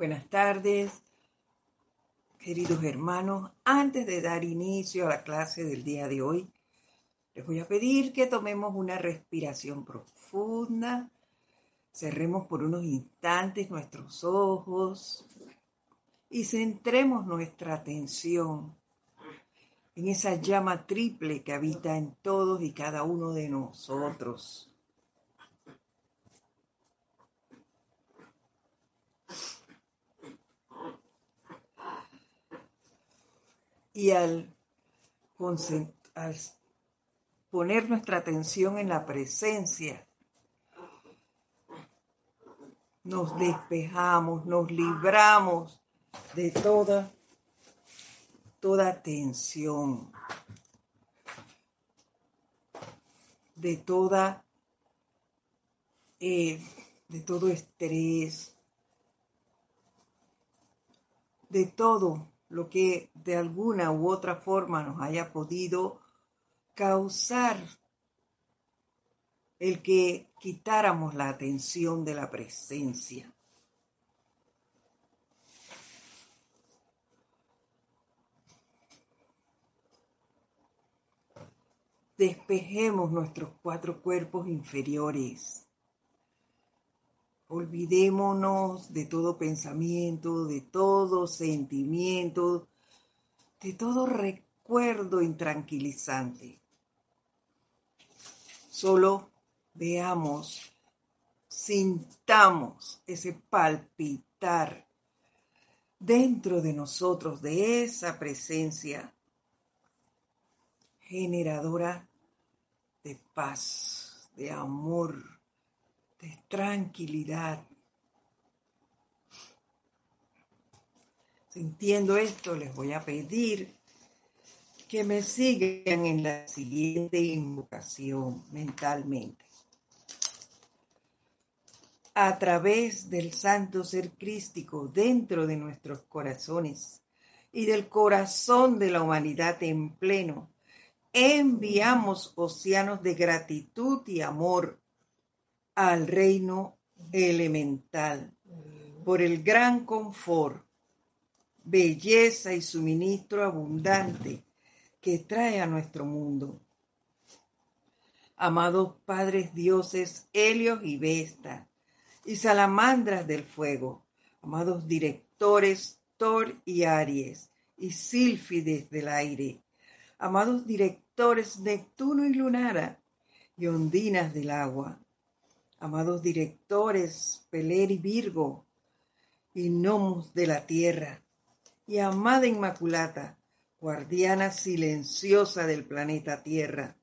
Buenas tardes, queridos hermanos. Antes de dar inicio a la clase del día de hoy, les voy a pedir que tomemos una respiración profunda, cerremos por unos instantes nuestros ojos y centremos nuestra atención en esa llama triple que habita en todos y cada uno de nosotros. Y al, poner nuestra atención en la presencia, nos despejamos, nos libramos de toda, toda tensión, de toda, eh, de todo estrés, de todo lo que de alguna u otra forma nos haya podido causar el que quitáramos la atención de la presencia. Despejemos nuestros cuatro cuerpos inferiores Olvidémonos de todo pensamiento, de todo sentimiento, de todo recuerdo intranquilizante. Solo veamos, sintamos ese palpitar dentro de nosotros de esa presencia generadora de paz, de amor, de tranquilidad. Sintiendo esto, les voy a pedir que me sigan en la siguiente invocación mentalmente. A través del santo ser crístico dentro de nuestros corazones y del corazón de la humanidad en pleno, enviamos océanos de gratitud y amor al reino elemental por el gran confort, belleza y suministro abundante que trae a nuestro mundo. Amados padres dioses Helios y Vesta y salamandras del fuego, amados directores Thor y Aries y Sílfides del aire, amados directores Neptuno y Lunara y ondinas del agua, amados directores, Peler y Virgo, y gnomos de la tierra, y amada Inmaculata, guardiana silenciosa del planeta Tierra,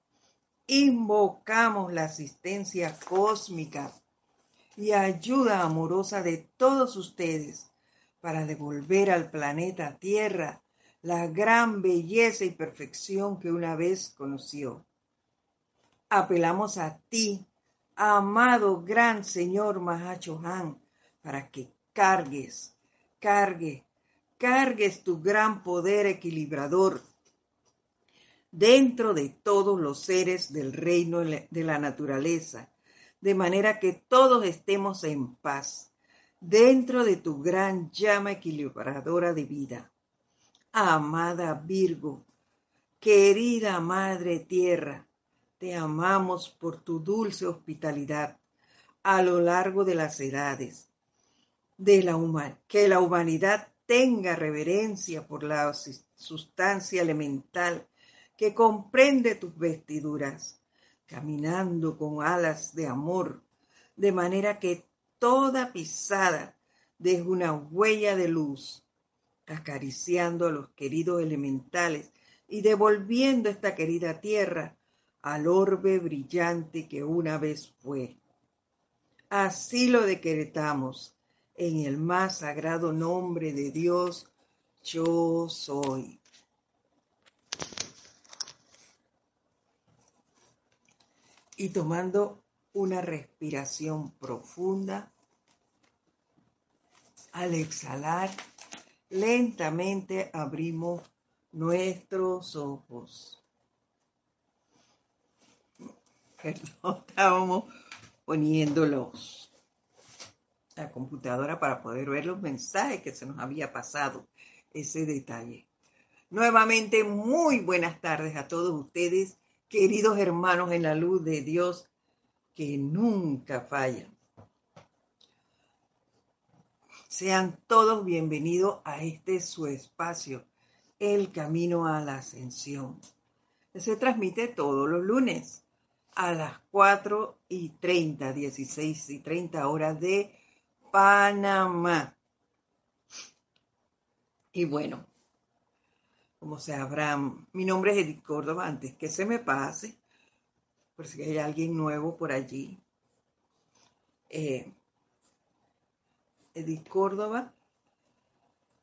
invocamos la asistencia cósmica y ayuda amorosa de todos ustedes para devolver al planeta Tierra la gran belleza y perfección que una vez conoció. Apelamos a ti, amado gran Señor Mahachohan, para que cargues, cargue, cargues tu gran poder equilibrador dentro de todos los seres del reino de la naturaleza, de manera que todos estemos en paz dentro de tu gran llama equilibradora de vida. Amada Virgo, querida Madre Tierra, te amamos por tu dulce hospitalidad a lo largo de las edades. De la que la humanidad tenga reverencia por la sustancia elemental que comprende tus vestiduras, caminando con alas de amor, de manera que toda pisada deje una huella de luz, acariciando a los queridos elementales y devolviendo esta querida tierra al orbe brillante que una vez fue. Así lo decretamos en el más sagrado nombre de Dios, yo soy. Y tomando una respiración profunda, al exhalar, lentamente abrimos nuestros ojos. Estábamos poniéndolos. la computadora para poder ver los mensajes que se nos había pasado ese detalle. Nuevamente, muy buenas tardes a todos ustedes, queridos hermanos en la luz de Dios, que nunca fallan. Sean todos bienvenidos a este su espacio, El Camino a la Ascensión. Se transmite todos los lunes a las 4 y 30, 16 y 30 horas de Panamá. Y bueno, como sabrán, mi nombre es Edith Córdoba, antes que se me pase, por si hay alguien nuevo por allí. Eh, Edith Córdoba.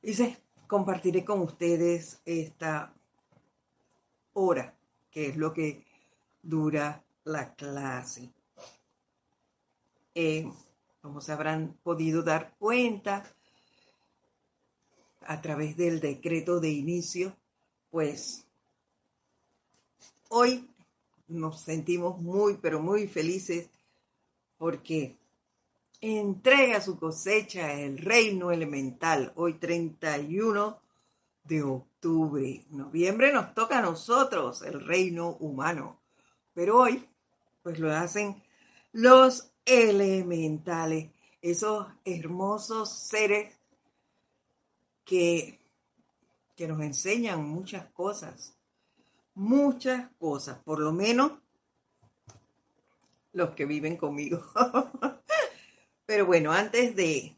Y compartiré con ustedes esta hora, que es lo que dura la clase. Eh, como se habrán podido dar cuenta a través del decreto de inicio, pues hoy nos sentimos muy, pero muy felices porque entrega su cosecha el reino elemental, hoy 31 de octubre. Noviembre nos toca a nosotros, el reino humano, pero hoy pues lo hacen los elementales, esos hermosos seres que, que nos enseñan muchas cosas, muchas cosas, por lo menos los que viven conmigo. Pero bueno, antes de,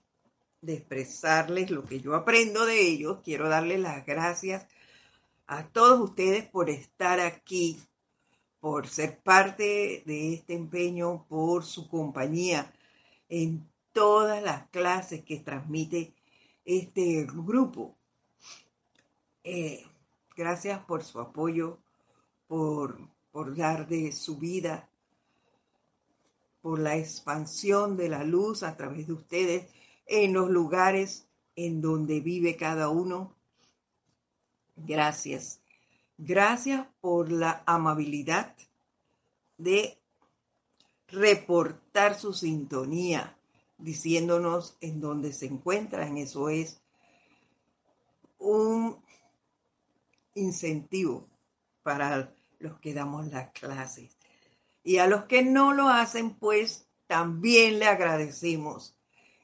de expresarles lo que yo aprendo de ellos, quiero darles las gracias a todos ustedes por estar aquí, por ser parte de este empeño, por su compañía en todas las clases que transmite este grupo. Eh, gracias por su apoyo, por, por dar de su vida, por la expansión de la luz a través de ustedes en los lugares en donde vive cada uno. Gracias. Gracias por la amabilidad de reportar su sintonía diciéndonos en dónde se encuentran. Eso es un incentivo para los que damos las clases. Y a los que no lo hacen, pues también le agradecemos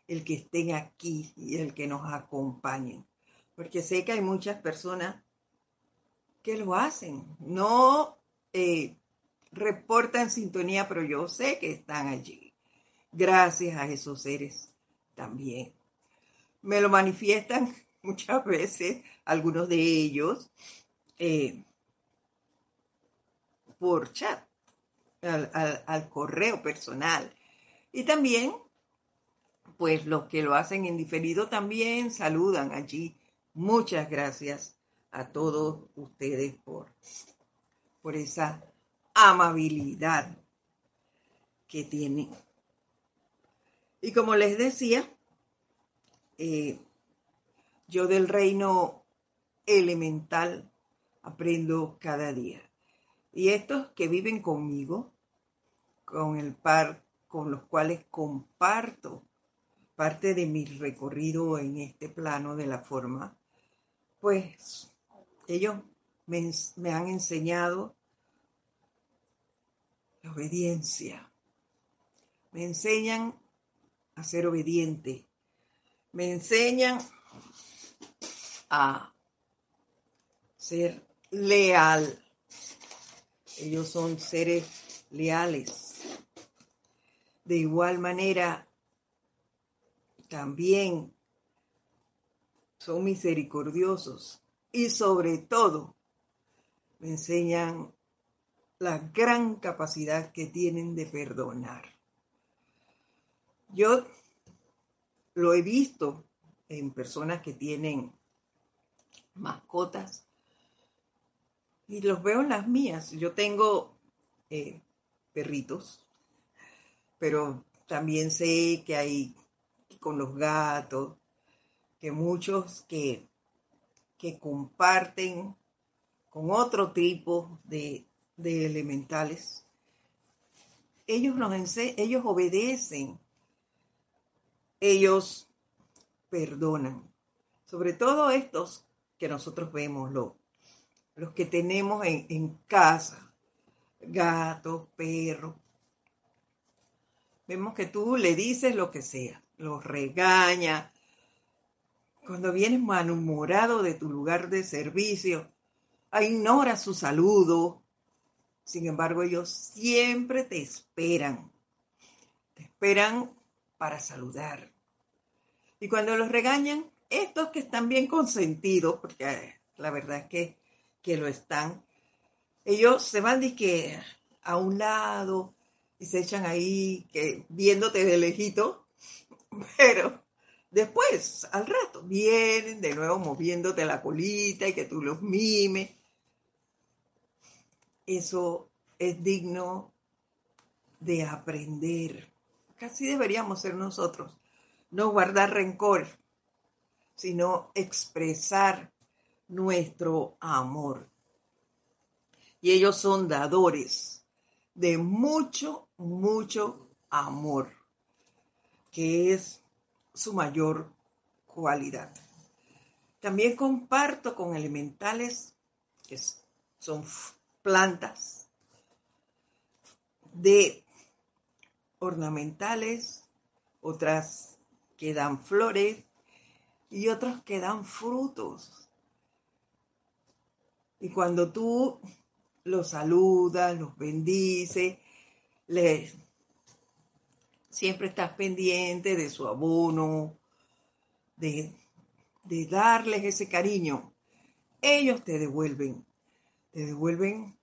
el que estén aquí y el que nos acompañen. Porque sé que hay muchas personas que lo hacen. No eh, reportan sintonía, pero yo sé que están allí gracias a esos seres también. Me lo manifiestan muchas veces algunos de ellos eh, por chat, al, correo personal. Y también, pues los que lo hacen en diferido también saludan allí. Muchas gracias a todos ustedes por, por esa amabilidad que tienen. Y como les decía, eh, yo del reino elemental aprendo cada día. Y estos que viven conmigo, con el par con los cuales comparto parte de mi recorrido en este plano de la forma, pues ellos me, han enseñado la obediencia. Me enseñan a ser obediente. Me enseñan a ser leal. Ellos son seres leales. De igual manera, también son misericordiosos y sobre todo me enseñan la gran capacidad que tienen de perdonar. Yo lo he visto en personas que tienen mascotas y los veo en las mías. Yo tengo eh, perritos, pero también sé que hay con los gatos, que muchos que, que comparten con otro tipo de, de elementales, ellos, nos ellos obedecen ellos perdonan. Sobre todo estos que nosotros vemos, los, los que tenemos en, en casa, gatos, perros. Vemos que tú le dices lo que sea, los regaña. Cuando vienes malhumorado de tu lugar de servicio, ignora su saludo. Sin embargo, ellos siempre te esperan. Te esperan para saludar. Y cuando los regañan, estos que están bien consentidos, porque la verdad es que, que lo están, ellos se van de que a un lado y se echan ahí que viéndote de lejito, pero después, al rato, vienen de nuevo moviéndote la colita y que tú los mimes. Eso es digno de aprender. Casi deberíamos ser nosotros. No guardar rencor, sino expresar nuestro amor y ellos son dadores de mucho, mucho amor, que es su mayor cualidad. También comparto con elementales, que son plantas, de ornamentales, otras que dan flores y otras que dan frutos. Y cuando tú los saluda, los bendice, les, siempre estás pendiente de su abono, de, de darles ese cariño. Ellos te devuelven, te devuelven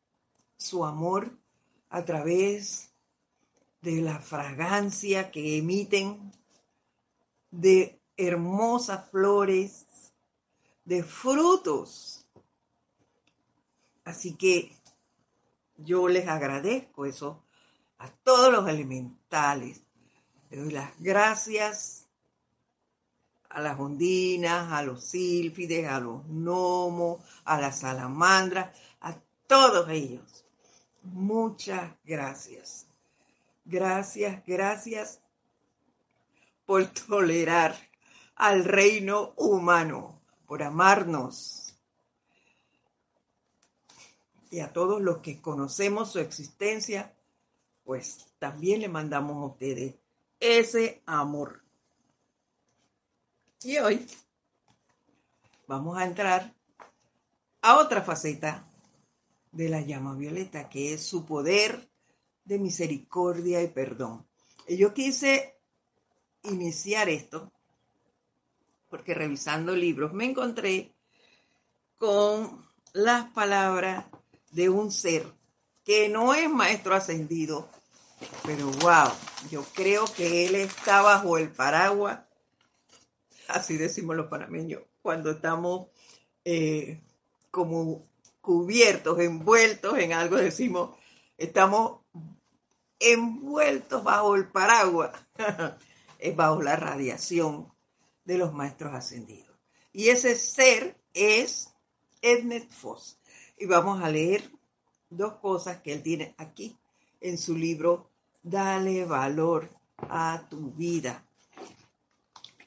su amor a través de la fragancia que emiten, de hermosas flores, de frutos. Así que yo les agradezco eso a todos los elementales. Le doy las gracias a las ondinas, a los sílfides, a los gnomos, a las salamandras, a todos ellos. Muchas gracias. Gracias, gracias por tolerar al reino humano, por amarnos, y a todos los que conocemos su existencia, pues también le mandamos a ustedes ese amor. Y hoy vamos a entrar a otra faceta de la llama violeta, que es su poder de misericordia y perdón. Y yo quise iniciar esto porque revisando libros me encontré con las palabras de un ser que no es maestro ascendido, pero wow, yo creo que él está bajo el paraguas, así decimos los panameños, cuando estamos eh, como cubiertos, envueltos en algo, decimos, estamos envueltos bajo el paraguas, es bajo la radiación de los maestros ascendidos. Y ese ser es Ednet Foss. Y vamos a leer dos cosas que él tiene aquí en su libro Dale valor a tu vida.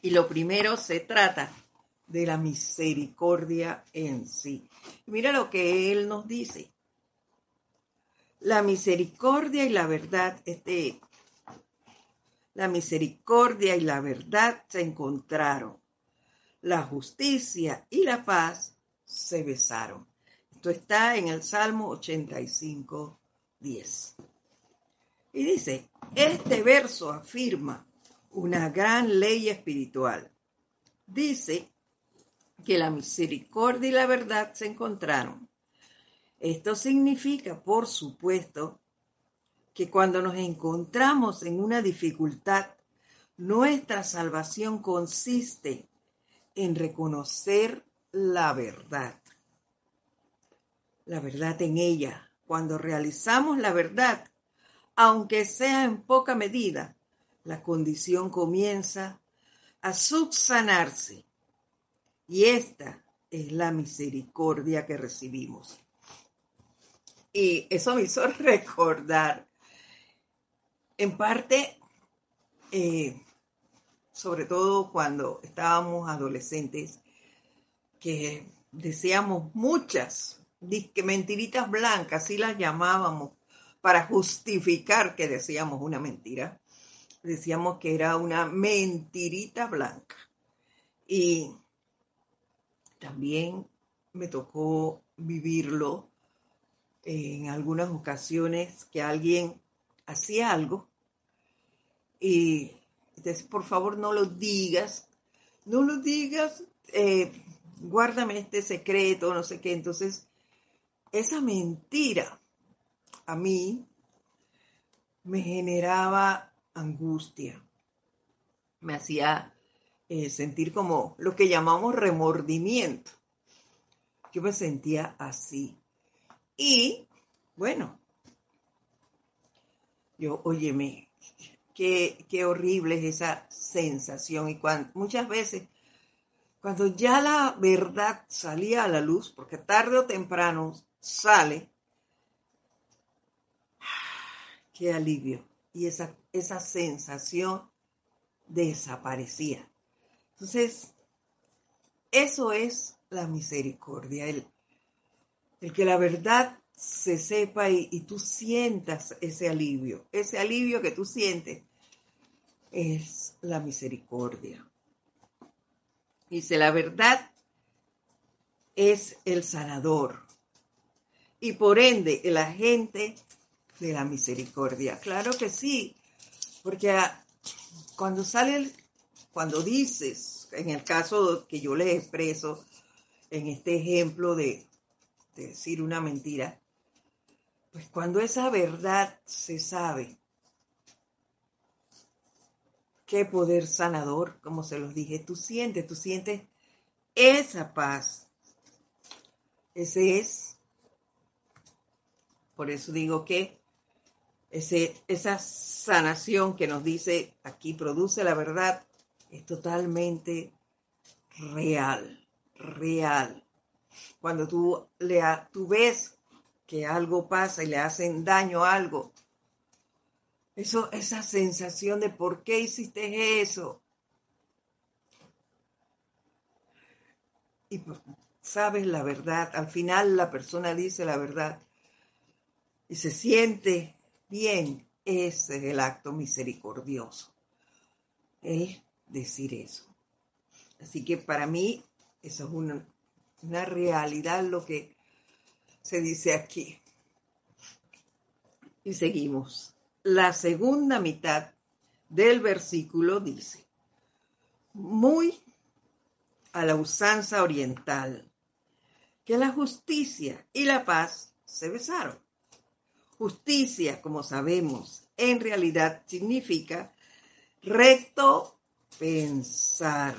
Y lo primero se trata de la misericordia en sí. Mira lo que él nos dice. La misericordia y la verdad, este, la misericordia y la verdad se encontraron. La justicia y la paz se besaron. Esto está en el Salmo 85, 10. Y dice, este verso afirma una gran ley espiritual. Dice que la misericordia y la verdad se encontraron. Esto significa, por supuesto, que cuando nos encontramos en una dificultad, nuestra salvación consiste en reconocer la verdad la verdad en ella. Cuando realizamos la verdad, aunque sea en poca medida, la condición comienza a subsanarse. Y esta es la misericordia que recibimos. Y eso me hizo recordar, en parte, eh, sobre todo cuando estábamos adolescentes, que decíamos muchas mentiritas blancas, así las llamábamos, para justificar que decíamos una mentira. Decíamos que era una mentirita blanca. Y también me tocó vivirlo en algunas ocasiones que alguien hacía algo y entonces por favor no lo digas, no lo digas, eh, guárdame este secreto, no sé qué. Entonces, esa mentira a mí me generaba angustia, me hacía eh, sentir como lo que llamamos remordimiento. Yo me sentía así. Y bueno, yo, óyeme, qué, qué horrible es esa sensación. Y cuando, muchas veces, cuando ya la verdad salía a la luz, porque tarde o temprano sale, qué alivio. Y esa, esa sensación desaparecía. Entonces, eso es la misericordia, el, el que la verdad se sepa y, tú sientas ese alivio. Ese alivio que tú sientes es la misericordia. Dice, la verdad es el sanador y por ende el agente de la misericordia. Claro que sí, porque cuando sale, cuando dices, en el caso que yo le expreso, en este ejemplo de decir una mentira, pues cuando esa verdad se sabe, qué poder sanador, como se los dije, tú sientes, tú sientes esa paz. Ese es, por eso digo que ese, esa sanación que nos dice aquí produce la verdad es totalmente real, real. Cuando tú, le, tú ves que algo pasa y le hacen daño a algo. Eso, esa sensación de por qué hiciste eso. Y pues, sabes la verdad, al final la persona dice la verdad y se siente bien. Ese es el acto misericordioso. Es decir eso. Así que para mí eso es una, una realidad lo que se dice aquí. Y seguimos. La segunda mitad del versículo dice, muy a la usanza oriental, que la justicia y la paz se besaron. Justicia, como sabemos, en realidad significa recto pensar.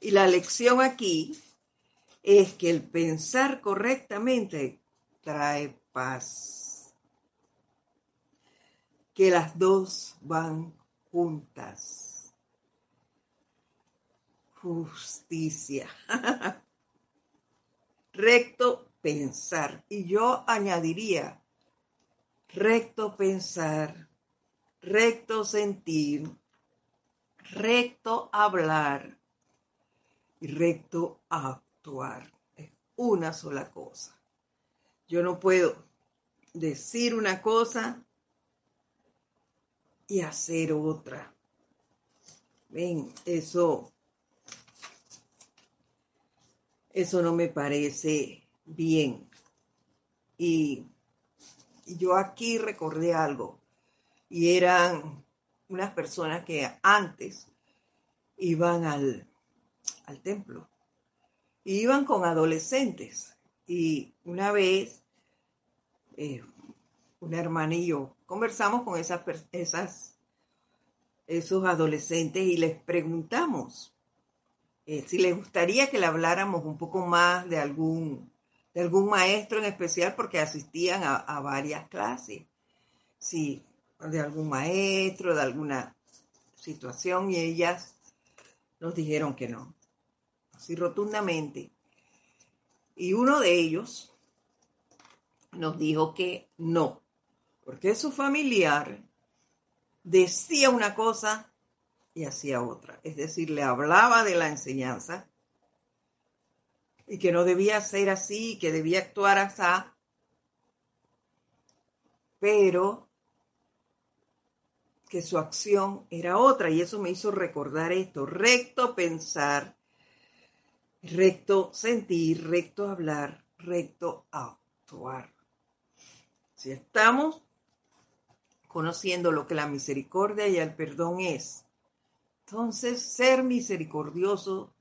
Y la lección aquí es que el pensar correctamente trae paz. Que las dos van juntas. Justicia. recto pensar. Y yo añadiría recto pensar, recto sentir, recto hablar y recto actuar. Es una sola cosa. Yo no puedo decir una cosa y hacer otra. Ven, eso, eso no me parece bien. Y, yo aquí recordé algo. Y eran unas personas que antes iban al, al templo iban con adolescentes. Y una vez, eh, una hermana y yo conversamos con esas, esas, esos adolescentes y les preguntamos eh, si les gustaría que le habláramos un poco más de algún, de algún maestro en especial porque asistían a, varias clases. Sí, de algún maestro, de alguna situación y ellas nos dijeron que no así rotundamente. Y uno de ellos nos dijo que no, porque su familiar decía una cosa y hacía otra. Es decir, le hablaba de la enseñanza y que no debía ser así, que debía actuar así, pero que su acción era otra y eso me hizo recordar esto, recto pensar, recto sentir, recto hablar, recto actuar. Si estamos conociendo lo que la misericordia y el perdón es, entonces ser misericordioso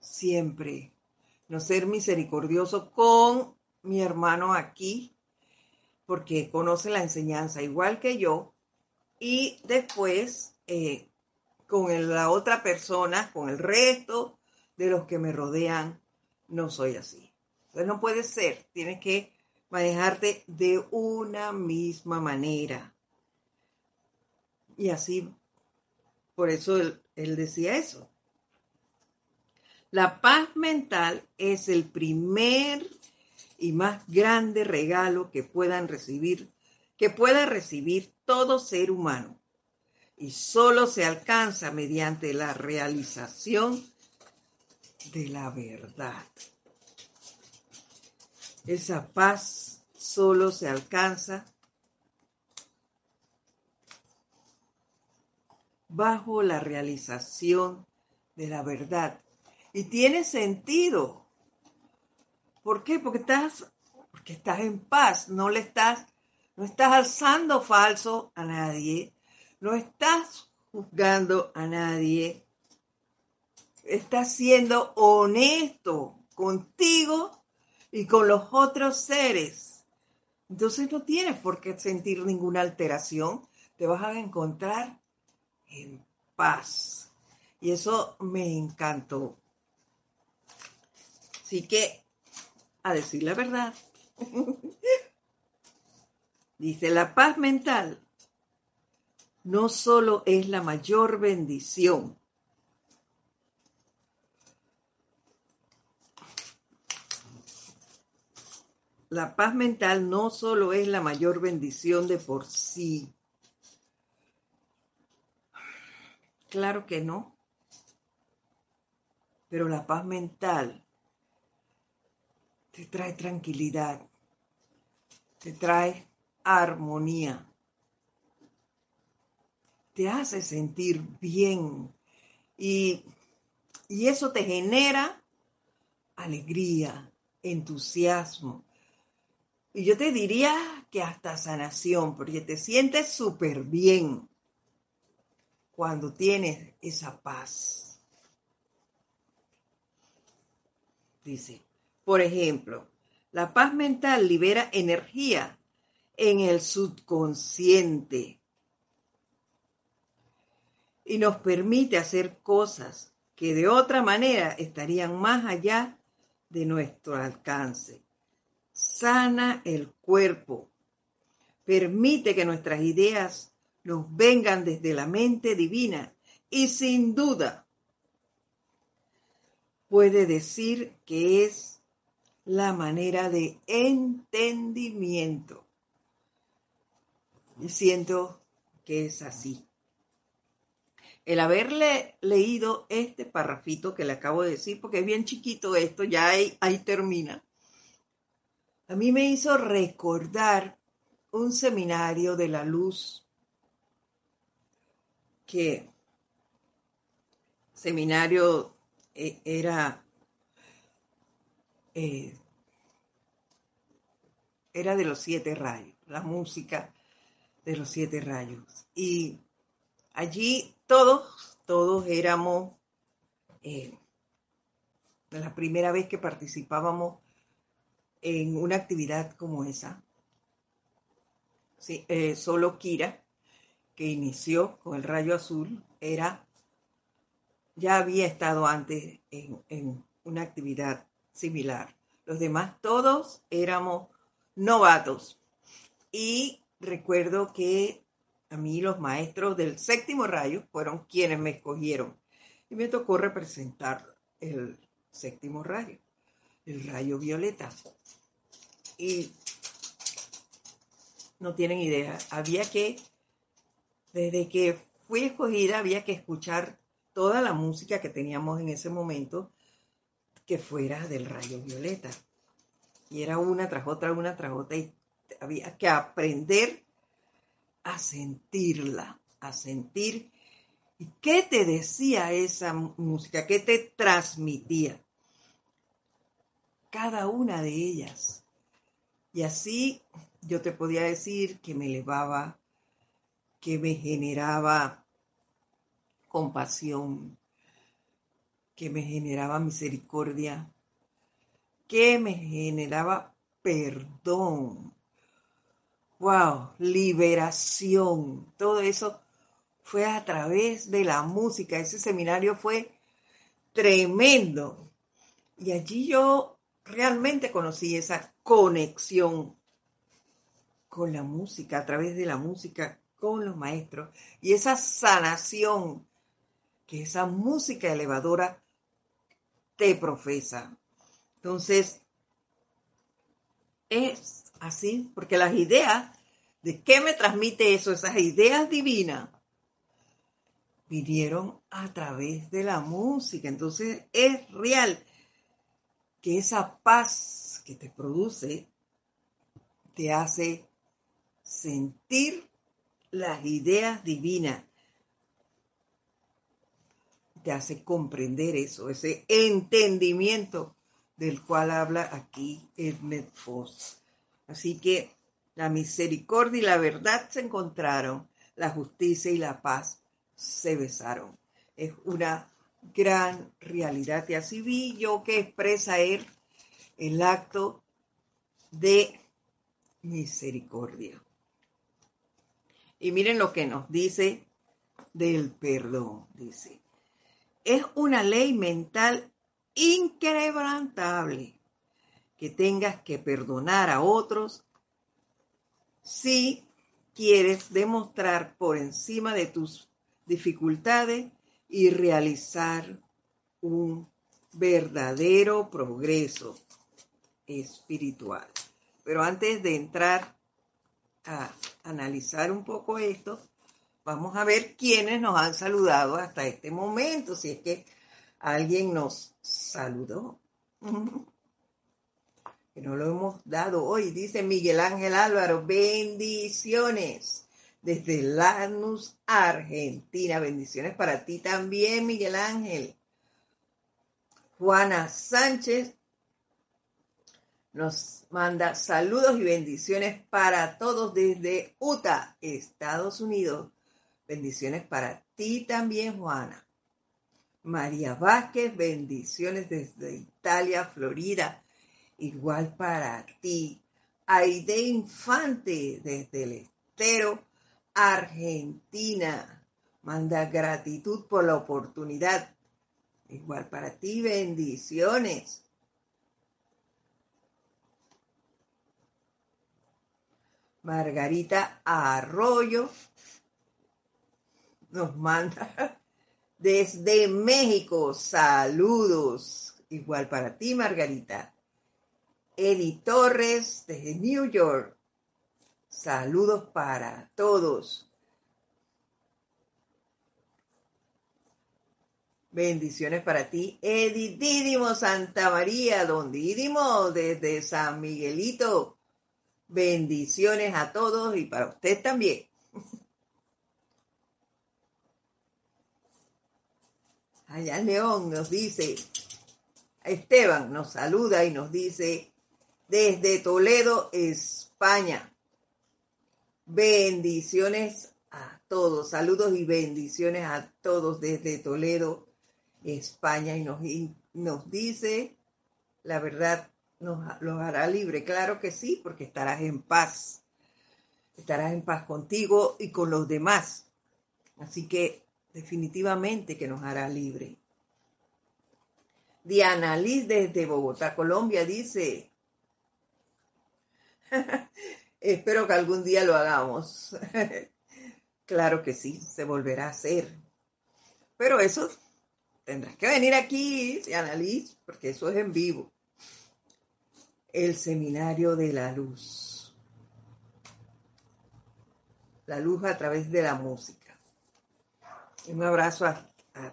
siempre, no ser misericordioso con mi hermano aquí, porque conoce la enseñanza igual que yo, y después eh, con la otra persona, con el resto de los que me rodean, no soy así. Entonces no puede ser, tienes que manejarte de una misma manera. Y así, por eso él, él decía eso. La paz mental es el primer y más grande regalo que puedan recibir que pueda recibir todo ser humano y solo se alcanza mediante la realización de la verdad. Esa paz solo se alcanza bajo la realización de la verdad. Y tiene sentido. ¿Por qué? Porque estás, porque estás en paz, no le estás no estás alzando falso a nadie, no estás juzgando a nadie, estás siendo honesto contigo y con los otros seres. Entonces no tienes por qué sentir ninguna alteración, te vas a encontrar en paz. Y eso me encantó. Así que, a decir la verdad, Dice, la paz mental no solo es la mayor bendición, la paz mental no solo es la mayor bendición de por sí. Claro que no. Pero la paz mental te trae tranquilidad, te trae armonía. Te hace sentir bien y, y eso te genera alegría, entusiasmo. Y yo te diría que hasta sanación, porque te sientes súper bien cuando tienes esa paz. Dice, por ejemplo, la paz mental libera energía en el subconsciente y nos permite hacer cosas que de otra manera estarían más allá de nuestro alcance. Sana el cuerpo, permite que nuestras ideas nos vengan desde la mente divina y sin duda puede decir que es la manera de entendimiento y siento que es así. El haberle leído este parrafito que le acabo de decir, porque es bien chiquito esto, ya ahí, ahí termina, a mí me hizo recordar un seminario de la luz que seminario eh, era eh, era de los siete rayos, la música de los siete rayos. Y allí todos, todos éramos, eh, la primera vez que participábamos en una actividad como esa. Sí, eh, solo Kira, que inició con el rayo azul, era, ya había estado antes en, en una actividad similar. Los demás todos éramos novatos. Y recuerdo que a mí los maestros del séptimo rayo fueron quienes me escogieron y me tocó representar el séptimo rayo, el rayo violeta. Y no tienen idea, había que, desde que fui escogida había que escuchar toda la música que teníamos en ese momento que fuera del rayo violeta. Y era una tras otra, una tras otra, y había que aprender a sentirla, a sentir. ¿Y qué te decía esa música? ¿Qué te transmitía? Cada una de ellas. Y así yo te podía decir que me elevaba, que me generaba compasión, que me generaba misericordia, que me generaba perdón. Wow, liberación. Todo eso fue a través de la música. Ese seminario fue tremendo. Y allí yo realmente conocí esa conexión con la música, a través de la música, con los maestros y esa sanación que esa música elevadora te profesa. Entonces, es así, porque las ideas, ¿de qué me transmite eso? Esas ideas divinas vinieron a través de la música. Entonces, es real que esa paz que te produce te hace sentir las ideas divinas. Te hace comprender eso, ese entendimiento del cual habla aquí Edmund Foss. Así que la misericordia y la verdad se encontraron, la justicia y la paz se besaron. Es una gran realidad y así vi yo que expresa él el acto de misericordia. Y miren lo que nos dice del perdón. Dice, es una ley mental inquebrantable que tengas que perdonar a otros si quieres demostrar por encima de tus dificultades y realizar un verdadero progreso espiritual. Pero antes de entrar a analizar un poco esto, vamos a ver quiénes nos han saludado hasta este momento, si es que alguien nos saludó. Que no lo hemos dado hoy, dice Miguel Ángel Álvaro, bendiciones desde Lanús, Argentina. Bendiciones para ti también, Miguel Ángel. Juana Sánchez nos manda saludos y bendiciones para todos desde Utah, Estados Unidos. Bendiciones para ti también, Juana. María Vázquez, bendiciones desde Italia, Florida. Igual para ti. Aide Infante desde el Estero, Argentina. Manda gratitud por la oportunidad. Igual para ti, bendiciones. Margarita Arroyo nos manda desde México. Saludos. Igual para ti, Margarita. Eddie Torres desde New York. Saludos para todos. Bendiciones para ti, Eddie Dídimo Santa María, don Dídimo desde San Miguelito. Bendiciones a todos y para usted también. Allá León nos dice, Esteban nos saluda y nos dice, desde Toledo, España. Bendiciones a todos, saludos y bendiciones a todos desde Toledo, España. Y nos, nos dice, la verdad, nos, los hará libre. Claro que sí, porque estarás en paz. Estarás en paz contigo y con los demás. Así que definitivamente que nos hará libre. Diana Liz desde Bogotá, Colombia, dice, espero que algún día lo hagamos. claro que sí, se volverá a hacer. Pero eso tendrás que venir aquí, Diana Liz, porque eso es en vivo el seminario de la luz. La luz a través de la música. Un abrazo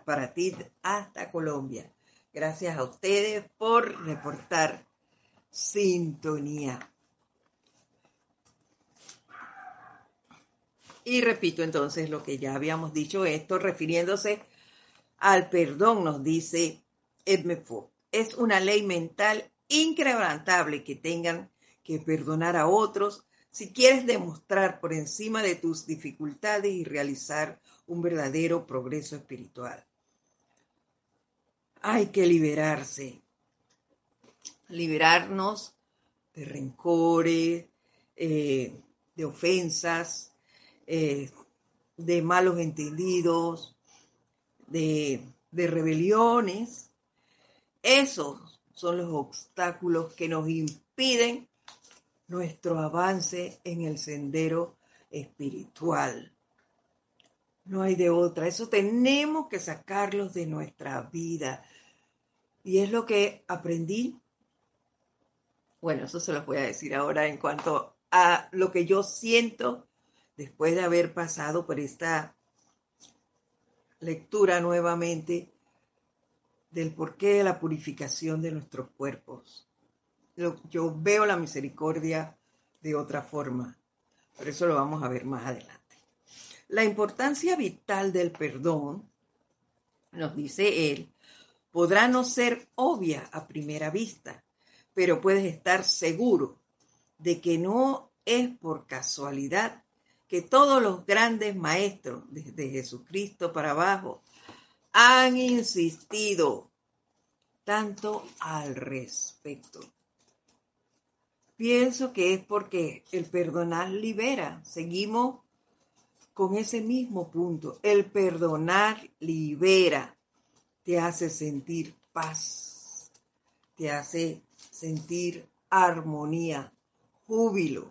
para ti hasta Colombia. Gracias a ustedes por reportar sintonía. Y repito entonces lo que ya habíamos dicho, esto refiriéndose al perdón, nos dice Edmund Es una ley mental increbrantable que tengan que perdonar a otros si quieres demostrar por encima de tus dificultades y realizar un verdadero progreso espiritual. Hay que liberarse, liberarnos de rencores, eh, de ofensas, eh, de malos entendidos, de, de rebeliones. Esos son los obstáculos que nos impiden nuestro avance en el sendero espiritual. No hay de otra. Eso tenemos que sacarlos de nuestra vida. Y es lo que aprendí. Bueno, eso se los voy a decir ahora en cuanto a lo que yo siento después de haber pasado por esta lectura nuevamente del porqué de la purificación de nuestros cuerpos. Yo veo la misericordia de otra forma, pero eso lo vamos a ver más adelante. La importancia vital del perdón, nos dice él, podrá no ser obvia a primera vista, pero puedes estar seguro de que no es por casualidad que todos los grandes maestros, desde Jesucristo para abajo, han insistido tanto al respecto. Pienso que es porque el perdonar libera. Seguimos con ese mismo punto. El perdonar libera. Te hace sentir paz. Te hace sentir armonía, júbilo.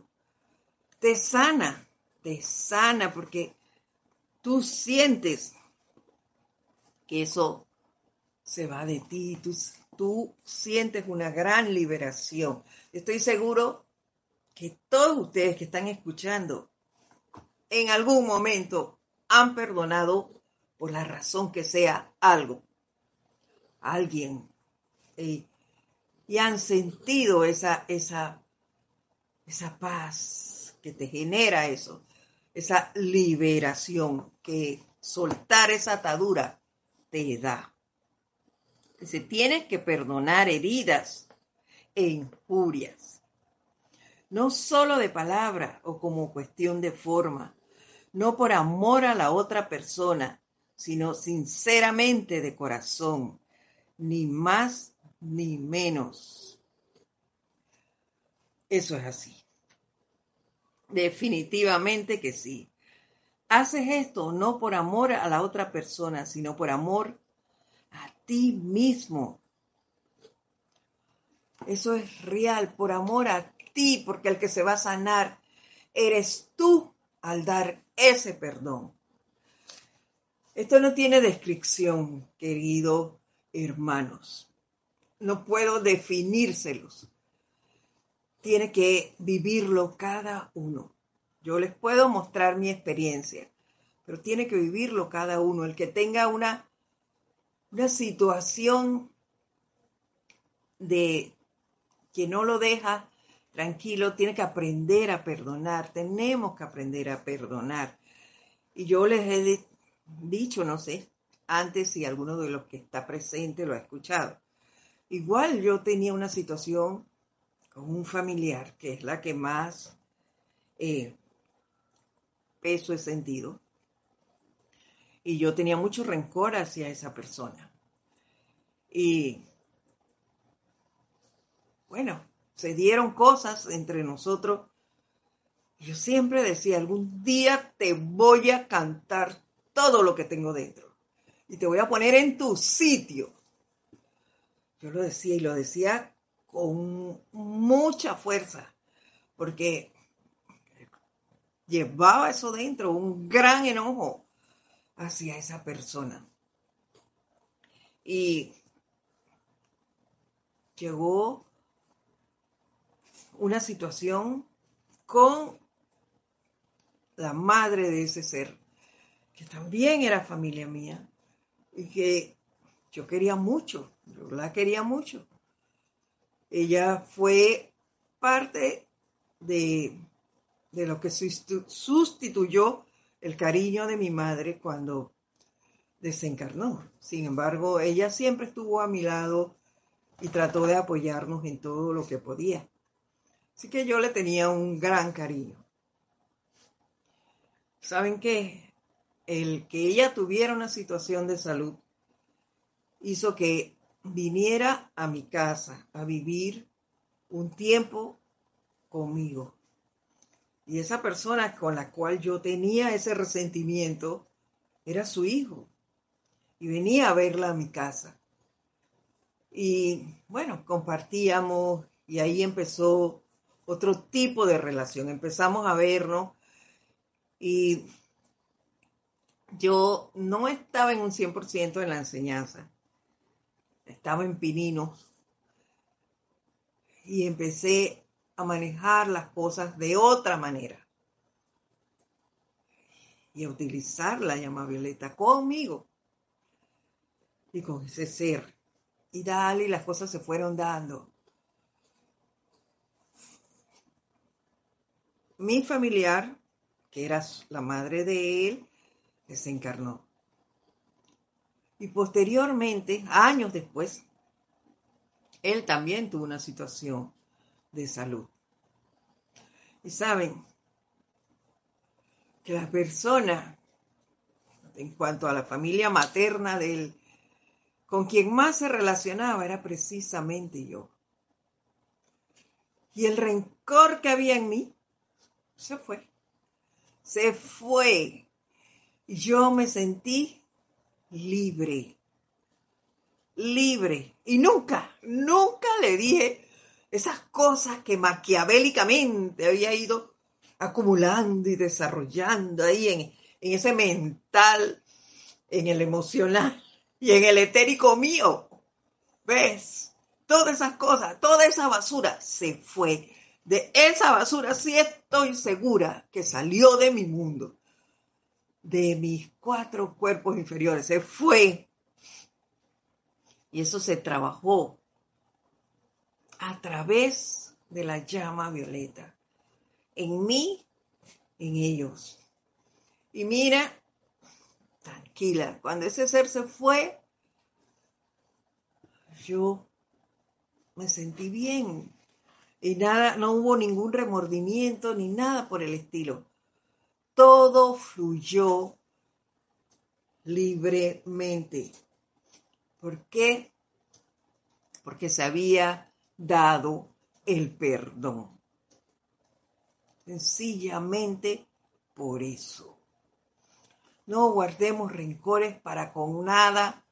Te sana te sana porque tú sientes que eso se va de ti, tú, tú sientes una gran liberación. Estoy seguro que todos ustedes que están escuchando en algún momento han perdonado por la razón que sea algo, alguien, y, y han sentido esa, esa, esa paz que te genera eso esa liberación que soltar esa atadura te da. Se tiene que perdonar heridas e injurias, no solo de palabra o como cuestión de forma, no por amor a la otra persona, sino sinceramente de corazón, ni más ni menos. Eso es así. Definitivamente que sí. Haces esto no por amor a la otra persona, sino por amor a ti mismo. Eso es real, por amor a porque el que se va a sanar eres tú al dar ese perdón. Esto no tiene descripción, queridos hermanos. No puedo definírselos tiene que vivirlo cada uno. Yo les puedo mostrar mi experiencia, pero tiene que vivirlo cada uno. El que tenga una, una situación de que no lo deja tranquilo, tiene que aprender a perdonar. Tenemos que aprender a perdonar. Y yo les he dicho, no sé, antes si alguno de los que está presente lo ha escuchado. Igual yo tenía una situación con un familiar, que es la que más eh, peso he sentido, y yo tenía mucho rencor hacia esa persona. Y bueno, se dieron cosas entre nosotros. Yo siempre decía, algún día te voy a cantar todo lo que tengo dentro y te voy a poner en tu sitio. Yo lo decía y lo decía con mucha fuerza, porque llevaba eso dentro, un gran enojo hacia esa persona. Y llegó una situación con la madre de ese ser que también era familia mía y que yo quería mucho, yo la quería mucho. Ella fue parte de, de lo que sustituyó el cariño de mi madre cuando desencarnó. Sin embargo, ella siempre estuvo a mi lado y trató de apoyarnos en todo lo que podía. Así que yo le tenía un gran cariño. ¿Saben qué? El que ella tuviera una situación de salud hizo que viniera a mi casa a vivir un tiempo conmigo. Y esa persona con la cual yo tenía ese resentimiento era su hijo. Y venía a verla a mi casa. Y bueno, compartíamos y ahí empezó otro tipo de relación. Empezamos a vernos y yo no estaba en un 100% en la enseñanza. Estaba en pininos y empecé a manejar las cosas de otra manera y a utilizar la llama violeta conmigo y con ese ser. Y dale, y las cosas se fueron dando. Mi familiar, que era la madre de él, desencarnó. Y posteriormente, años después, él también tuvo una situación de salud. Y saben que la persona, en cuanto a la familia materna de él, con quien más se relacionaba era precisamente yo. Y el rencor que había en mí se fue. Se fue. Yo me sentí libre. Libre. Y nunca, nunca le dije esas cosas que maquiavélicamente había ido acumulando y desarrollando ahí en, en ese mental, en el emocional y en el etérico mío. ¿Ves? Todas esas cosas, toda esa basura se fue. De esa basura sí estoy segura que salió de mi mundo, de mis cuatro cuerpos inferiores. Se fue. Y eso se trabajó a través de la llama violeta. En mí, en ellos. Y mira, tranquila, cuando ese ser se fue, yo me sentí bien. Y nada, no hubo ningún remordimiento ni nada por el estilo. Todo fluyó libremente. ¿Por qué? Porque se había dado el perdón. Sencillamente por eso. No guardemos rencores para con nada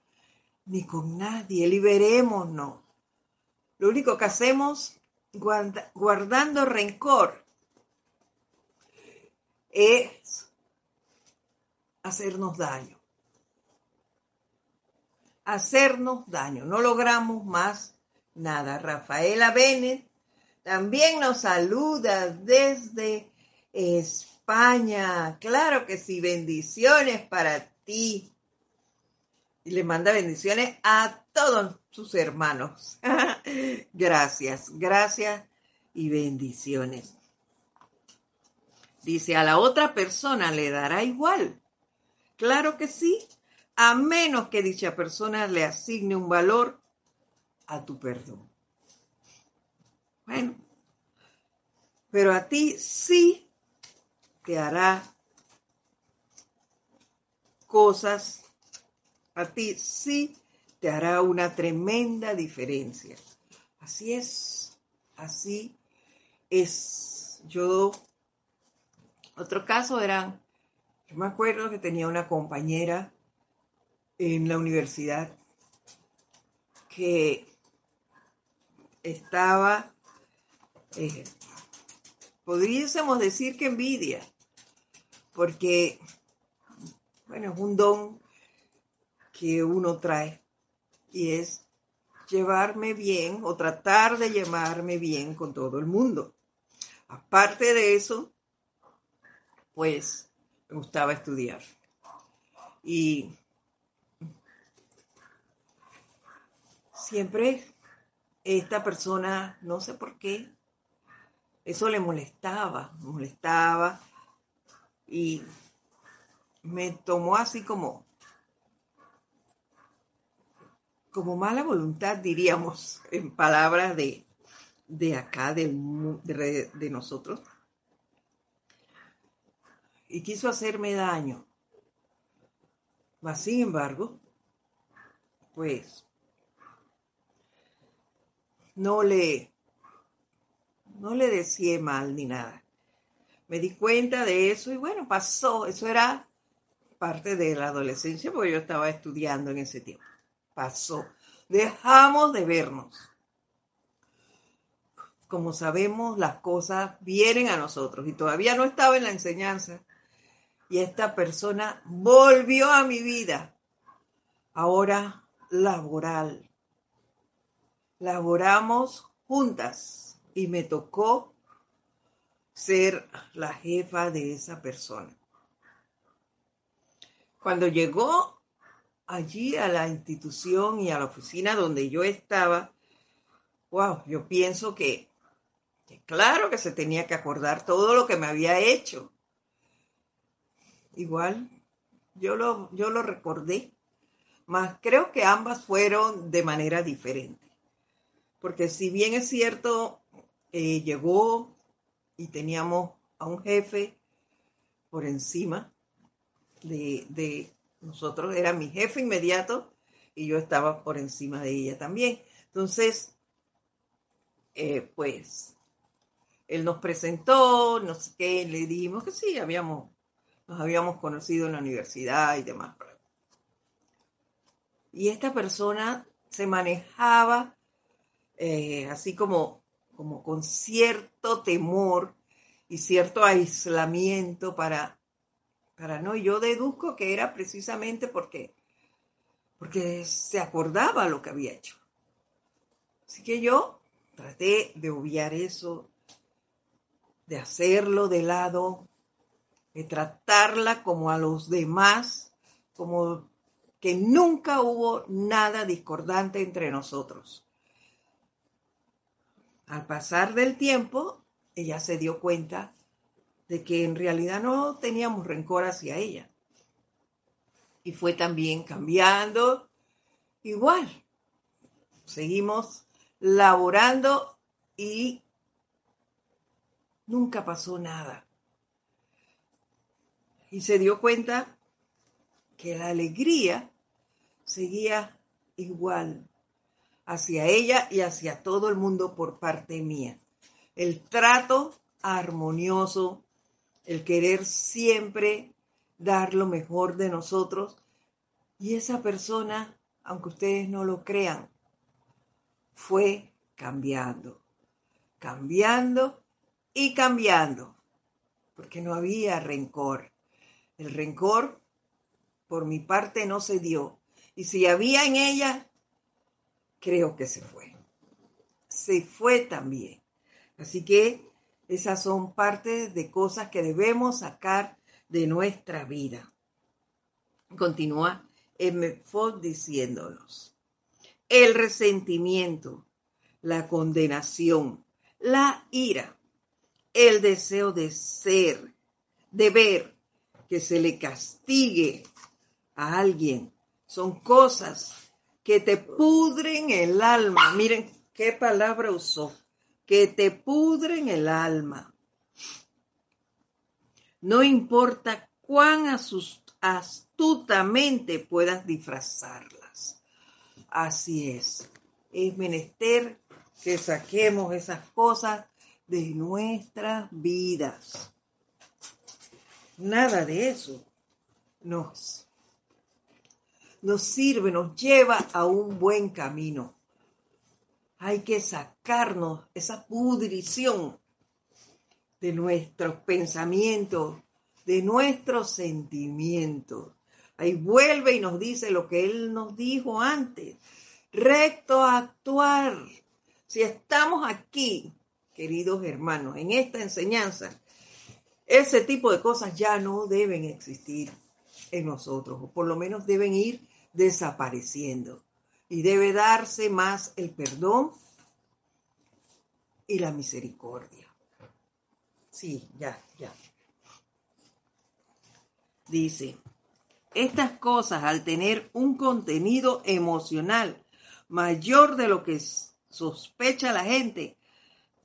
ni con nadie. Liberémonos. Lo único que hacemos guardando rencor es hacernos daño. Hacernos daño. No logramos más nada. Rafaela Bennett también nos saluda desde España. Claro que sí, bendiciones para ti. Y le manda bendiciones a todos sus hermanos. gracias, gracias y bendiciones. Dice, a la otra persona le dará igual. Claro que sí, a menos que dicha persona le asigne un valor a tu perdón. Bueno, pero a ti sí te hará cosas, a ti sí te hará una tremenda diferencia. Así es, así es. Yo, otro caso era, yo me acuerdo que tenía una compañera en la universidad que estaba, eh, podríamos decir que envidia, porque, bueno, es un don que uno trae y es llevarme bien o tratar de llevarme bien con todo el mundo. Aparte de eso, pues me gustaba estudiar. Y siempre esta persona, no sé por qué, eso le molestaba, molestaba y me tomó así como como mala voluntad, diríamos, en palabras de, de acá, de, de nosotros, y quiso hacerme daño. Mas, sin embargo, pues no le, no le decía mal ni nada. Me di cuenta de eso y bueno, pasó. Eso era parte de la adolescencia porque yo estaba estudiando en ese tiempo. Pasó. Dejamos de vernos. Como sabemos, las cosas vienen a nosotros y todavía no estaba en la enseñanza. Y esta persona volvió a mi vida, ahora laboral, laboramos juntas y me tocó ser la jefa de esa persona. Cuando llegó allí a la institución y a la oficina donde yo estaba, wow, yo pienso que, claro que se tenía que acordar todo lo que me había hecho. Igual, yo lo, yo lo recordé, mas creo que ambas fueron de manera diferente porque si bien es cierto, eh, llegó y teníamos a un jefe por encima de, nosotros, era mi jefe inmediato y yo estaba por encima de ella también. Entonces, eh, pues, él nos presentó, no sé qué, le dimos que sí, habíamos, nos habíamos conocido en la universidad y demás. Y esta persona se manejaba eh, así como, como con cierto temor y cierto aislamiento para, para no, yo deduzco que era precisamente porque, porque se acordaba lo que había hecho. Así que yo traté de obviar eso, de hacerlo de lado, de tratarla como a los demás, como que nunca hubo nada discordante entre nosotros. Al pasar del tiempo, ella se dio cuenta de que en realidad no teníamos rencor hacia ella. Y fue también cambiando igual. Seguimos laborando y nunca pasó nada. Y se dio cuenta que la alegría seguía igual hacia ella y hacia todo el mundo por parte mía. El trato armonioso, el querer siempre dar lo mejor de nosotros. Y esa persona, aunque ustedes no lo crean, fue cambiando, cambiando y cambiando, porque no había rencor. El rencor, por mi parte, no se dio. Y si había en ella, creo que se fue. Se fue también. Así que esas son partes de cosas que debemos sacar de nuestra vida. Continúa Ford diciéndonos, el resentimiento, la condenación, la ira, el deseo de ser, de ver que se le castigue a alguien, son cosas que te pudren el alma. Miren qué palabra usó, que te pudren el alma. No importa cuán astutamente puedas disfrazarlas. Así es. Es menester que saquemos esas cosas de nuestras vidas. Nada de eso nos nos sirve, nos lleva a un buen camino. Hay que sacarnos esa pudrición de nuestros pensamientos, de nuestros sentimientos. Ahí vuelve y nos dice lo que Él nos dijo antes. Recto actuar. Si estamos aquí, queridos hermanos, en esta enseñanza, ese tipo de cosas ya no deben existir. en nosotros, o por lo menos deben ir desapareciendo. Y debe darse más el perdón y la misericordia. Sí, ya, ya. Dice, estas cosas al tener un contenido emocional mayor de lo que sospecha la gente,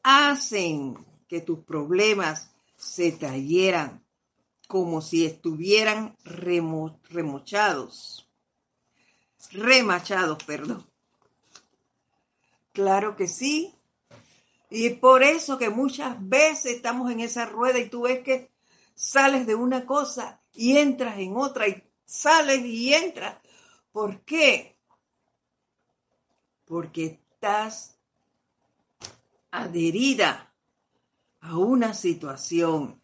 hacen que tus problemas se cayeran como si estuvieran remochados, remachados, perdón. Claro que sí. Y por eso que muchas veces estamos en esa rueda y tú ves que sales de una cosa y entras en otra y sales y entras. ¿Por qué? Porque estás adherida a una situación.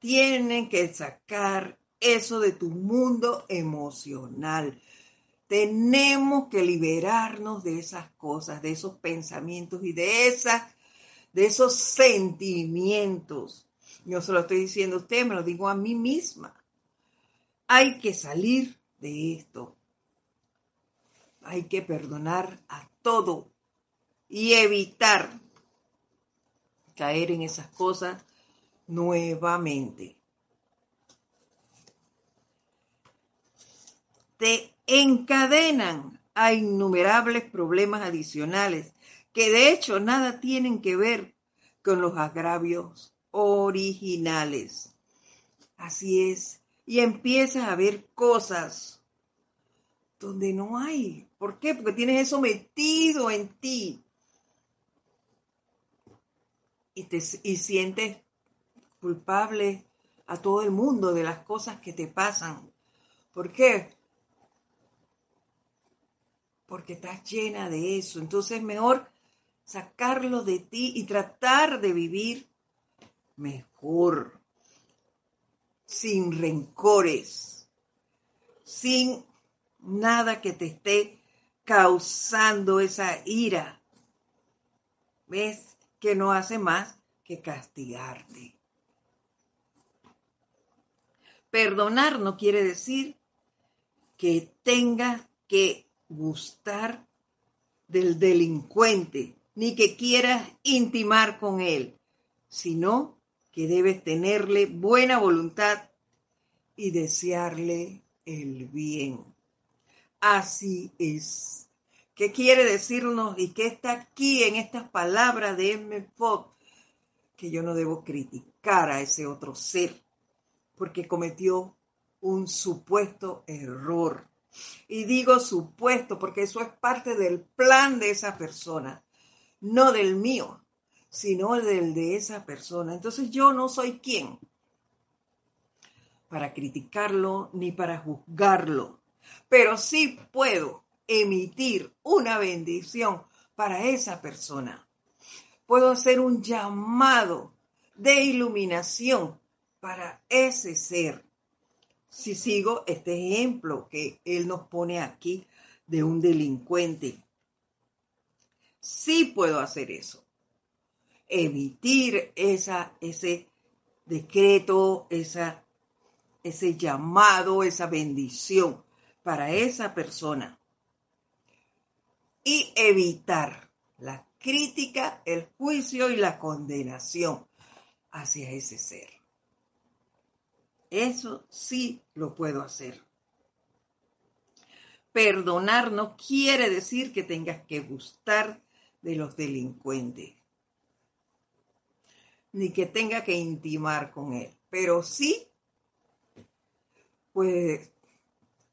Tienen que sacar eso de tu mundo emocional. Tenemos que liberarnos de esas cosas, de esos pensamientos y de esas de esos sentimientos. Yo se lo estoy diciendo a usted, me lo digo a mí misma. Hay que salir de esto. Hay que perdonar a todo y evitar caer en esas cosas nuevamente. Te encadenan a innumerables problemas adicionales que de hecho nada tienen que ver con los agravios originales. Así es. Y empiezas a ver cosas donde no hay. ¿Por qué? Porque tienes eso metido en ti y, te, y sientes culpable a todo el mundo de las cosas que te pasan. ¿Por qué? Porque estás llena de eso. Entonces es mejor sacarlo de ti y tratar de vivir mejor, sin rencores, sin nada que te esté causando esa ira. ¿Ves? que no hace más que castigarte. Perdonar no quiere decir que tengas que gustar del delincuente, ni que quieras intimar con él, sino que debes tenerle buena voluntad y desearle el bien. Así es. ¿Qué quiere decirnos y qué está aquí en estas palabras de M. Fogg? Que yo no debo criticar a ese otro ser porque cometió un supuesto error. Y digo supuesto porque eso es parte del plan de esa persona, no del mío, sino del de esa persona. Entonces yo no soy quien para criticarlo ni para juzgarlo, pero sí puedo emitir una bendición para esa persona. Puedo hacer un llamado de iluminación para ese ser. Si sigo este ejemplo que él nos pone aquí de un delincuente, sí puedo hacer eso. Emitir ese decreto, ese llamado, esa bendición para esa persona y evitar la crítica, el juicio y la condenación hacia ese ser. Eso sí lo puedo hacer. Perdonar no quiere decir que tengas que gustar de los delincuentes, ni que tenga que intimar con él, pero sí, pues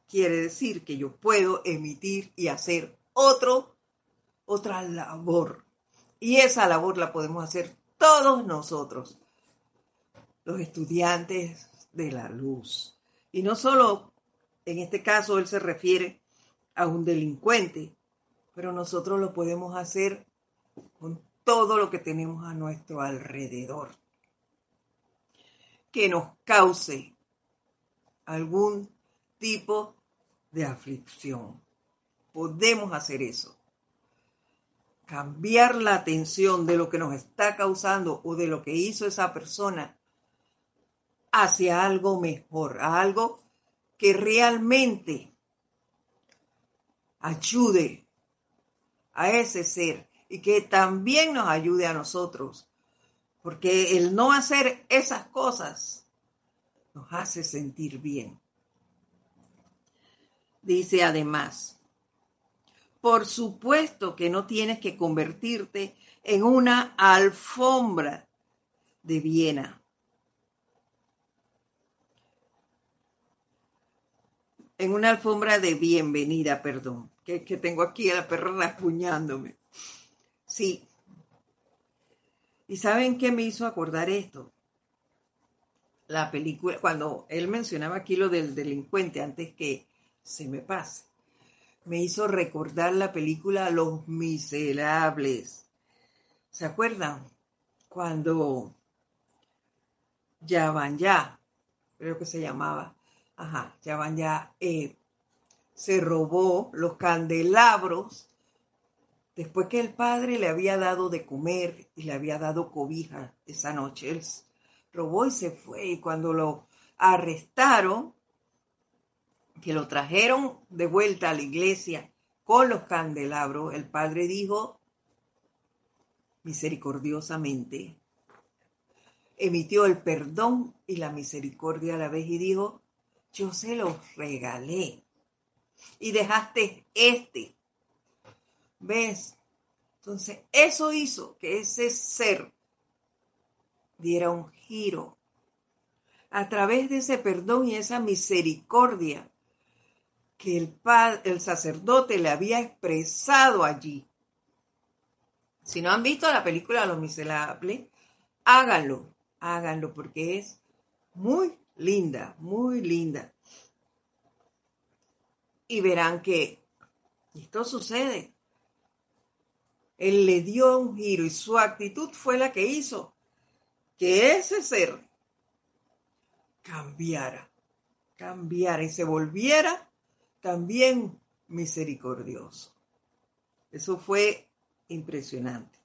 quiere decir que yo puedo emitir y hacer otro, otra labor. Y esa labor la podemos hacer todos nosotros, los estudiantes de la luz. Y no solo, en este caso, él se refiere a un delincuente, pero nosotros lo podemos hacer con todo lo que tenemos a nuestro alrededor, que nos cause algún tipo de aflicción podemos hacer eso. Cambiar la atención de lo que nos está causando o de lo que hizo esa persona hacia algo mejor, a algo que realmente ayude a ese ser y que también nos ayude a nosotros. Porque el no hacer esas cosas nos hace sentir bien. Dice además, por supuesto que no tienes que convertirte en una alfombra de Viena. En una alfombra de bienvenida, perdón, que, tengo aquí a la perra rasguñándome. Sí. ¿Y saben qué me hizo acordar esto? La película, cuando él mencionaba aquí lo del delincuente, antes que se me pase, me hizo recordar la película Los Miserables. ¿Se acuerdan? Cuando ya van ya, creo que se llamaba, ajá, ya van ya, eh, se robó los candelabros después que el padre le había dado de comer y le había dado cobija esa noche. Él robó y se fue y cuando lo arrestaron, que lo trajeron de vuelta a la iglesia con los candelabros, el padre dijo misericordiosamente, emitió el perdón y la misericordia a la vez y dijo, yo se los regalé y dejaste este. ¿Ves? Entonces, eso hizo que ese ser diera un giro. A través de ese perdón y esa misericordia que el, el sacerdote le había expresado allí. Si no han visto la película Los Miserables, háganlo, háganlo porque es muy linda, muy linda y verán que esto sucede. Él le dio un giro y su actitud fue la que hizo que ese ser cambiara, cambiara y se volviera también misericordioso. Eso fue impresionante.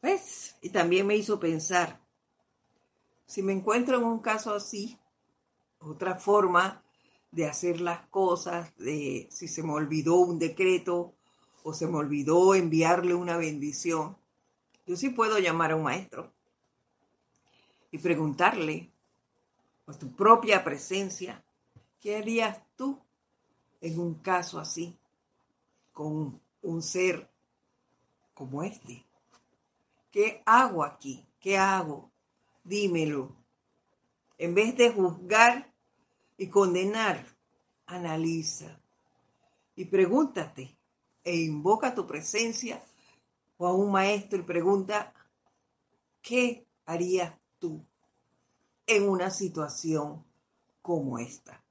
¿Ves? Y también me hizo pensar, si me encuentro en un caso así, otra forma de hacer las cosas, de si se me olvidó un decreto o se me olvidó enviarle una bendición, yo sí puedo llamar a un maestro y preguntarle por tu propia presencia, ¿qué harías tú en un caso así con un ser como este? ¿Qué hago aquí? ¿Qué hago? Dímelo. En vez de juzgar y condenar, analiza y pregúntate e invoca tu presencia o a un maestro y pregunta, ¿qué harías tú en una situación como esta?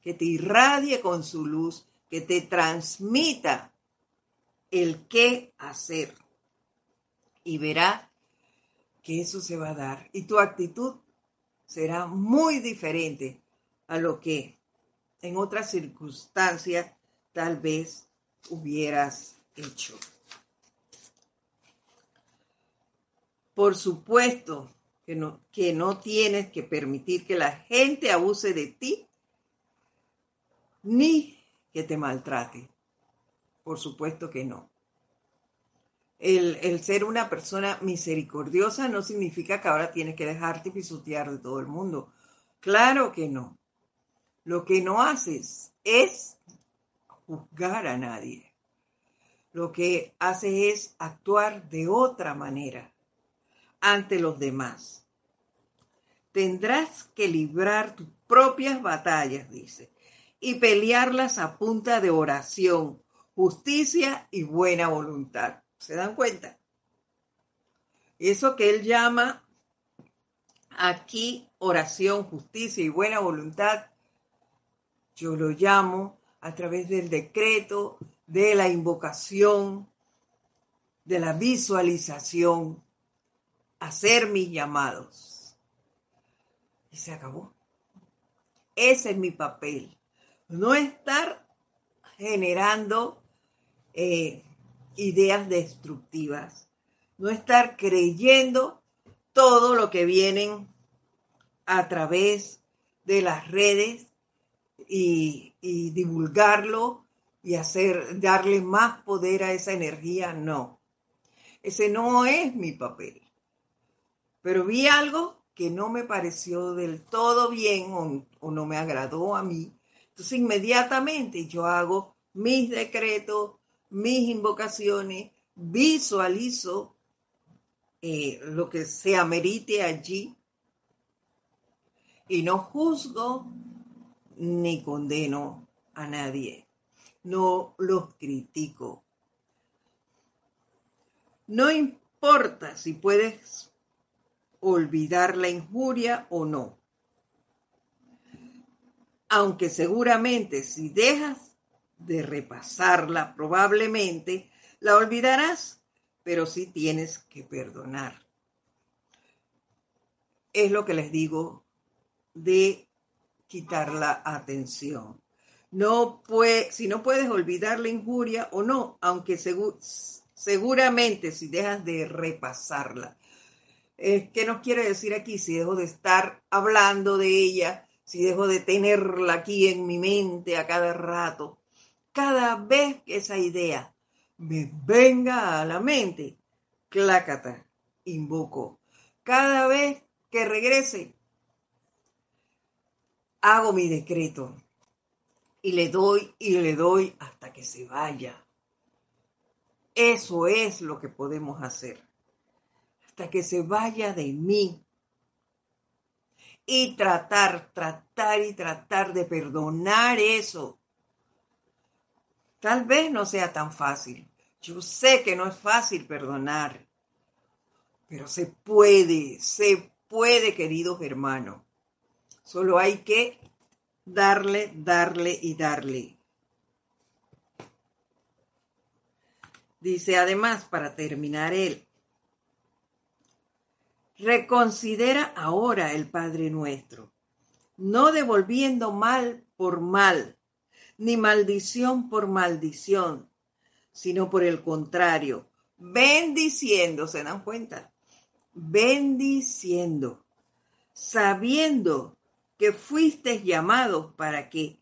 Que te irradie con su luz, que te transmita el qué hacer y verá que eso se va a dar. Y tu actitud será muy diferente a lo que en otras circunstancias tal vez hubieras hecho. Por supuesto que no, que no tienes que permitir que la gente abuse de ti ni que te maltrate. Por supuesto que no el, ser una persona misericordiosa no significa que ahora tienes que dejarte pisotear de todo el mundo. Claro que no. Lo que no haces es juzgar a nadie. Lo que haces es actuar de otra manera ante los demás. Tendrás que librar tus propias batallas, dice, y pelearlas a punta de oración, justicia y buena voluntad. ¿Se dan cuenta? Eso que él llama aquí oración, justicia y buena voluntad, yo lo llamo a través del decreto, de la invocación, de la visualización, hacer mis llamados. Y se acabó. Ese es mi papel. No estar generando eh, ideas destructivas, no estar creyendo todo lo que vienen a través de las redes y, divulgarlo y hacer, darle más poder a esa energía, no. Ese no es mi papel. Pero vi algo que no me pareció del todo bien o, o no me agradó a mí. Entonces inmediatamente yo hago mis decretos, mis invocaciones, visualizo eh, lo que se amerite allí y no juzgo ni condeno a nadie, no los critico. No importa si puedes olvidar la injuria o no, aunque seguramente si dejas de repasarla, probablemente la olvidarás, pero sí tienes que perdonar. Es lo que les digo de quitar la atención. No puede, si no puedes olvidar la injuria o no, aunque seguramente si dejas de repasarla. ¿Qué nos quiere decir aquí? Si dejo de estar hablando de ella, si dejo de tenerla aquí en mi mente a cada rato, cada vez que esa idea me venga a la mente, clácata, invoco. Cada vez que regrese, hago mi decreto y le doy y le doy hasta que se vaya. Eso es lo que podemos hacer. Hasta que se vaya de mí. Y tratar, tratar y tratar de perdonar eso Tal vez no sea tan fácil. Yo sé que no es fácil perdonar, pero se puede, se puede, queridos hermanos. Solo hay que darle, darle y darle. Dice además, para terminar él, reconsidera ahora el Padre nuestro, no devolviendo mal por mal, ni maldición por maldición, sino por el contrario, bendiciendo, ¿se dan cuenta? Bendiciendo, sabiendo que fuisteis llamados para que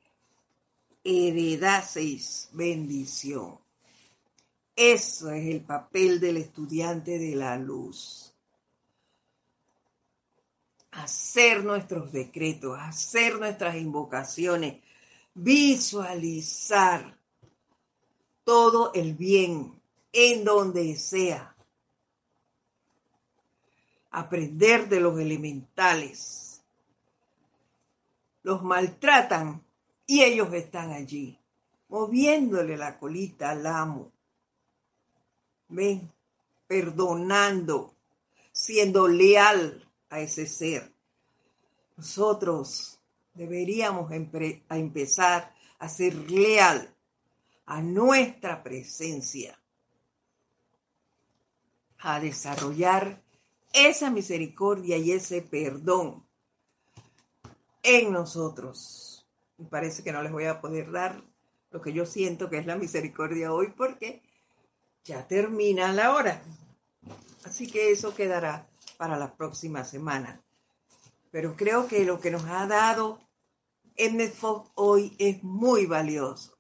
heredaseis bendición. Eso es el papel del estudiante de la luz. Hacer nuestros decretos, hacer nuestras invocaciones, visualizar todo el bien en donde sea. Aprender de los elementales. Los maltratan y ellos están allí, moviéndole la colita al amo. Ven, perdonando, siendo leal a ese ser. Nosotros deberíamos a empezar a ser leal a nuestra presencia, a desarrollar esa misericordia y ese perdón en nosotros. Me parece que no les voy a poder dar lo que yo siento que es la misericordia hoy porque ya termina la hora. Así que eso quedará para la próxima semana. Pero creo que lo que nos ha dado MFOC hoy es muy valioso.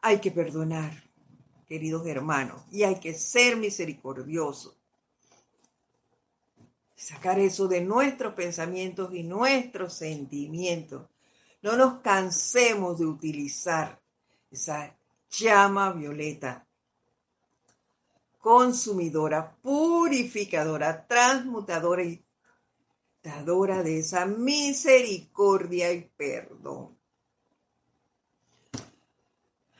Hay que perdonar, queridos hermanos, y hay que ser misericordioso. Sacar eso de nuestros pensamientos y nuestros sentimientos. No nos cansemos de utilizar esa llama violeta consumidora, purificadora, transmutadora y de esa misericordia y perdón.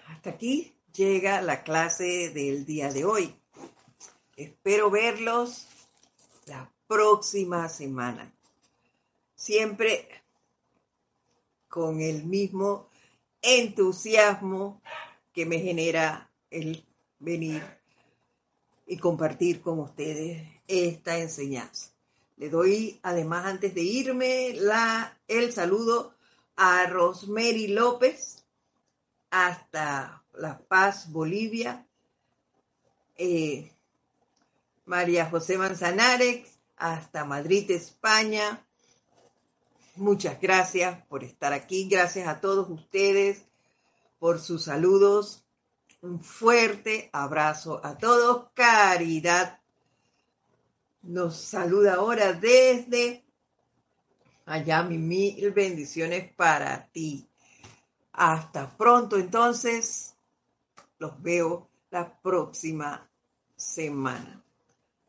Hasta aquí llega la clase del día de hoy. Espero verlos la próxima semana. Siempre con el mismo entusiasmo que me genera el venir y compartir con ustedes esta enseñanza. Le doy además antes de irme el saludo a Rosemary López hasta La Paz, Bolivia. Eh, María José Manzanares, hasta Madrid, España. Muchas gracias por estar aquí. Gracias a todos ustedes por sus saludos. Un fuerte abrazo a todos. Caridad nos saluda ahora desde allá. Mil bendiciones para ti. Hasta pronto entonces. Los veo la próxima semana.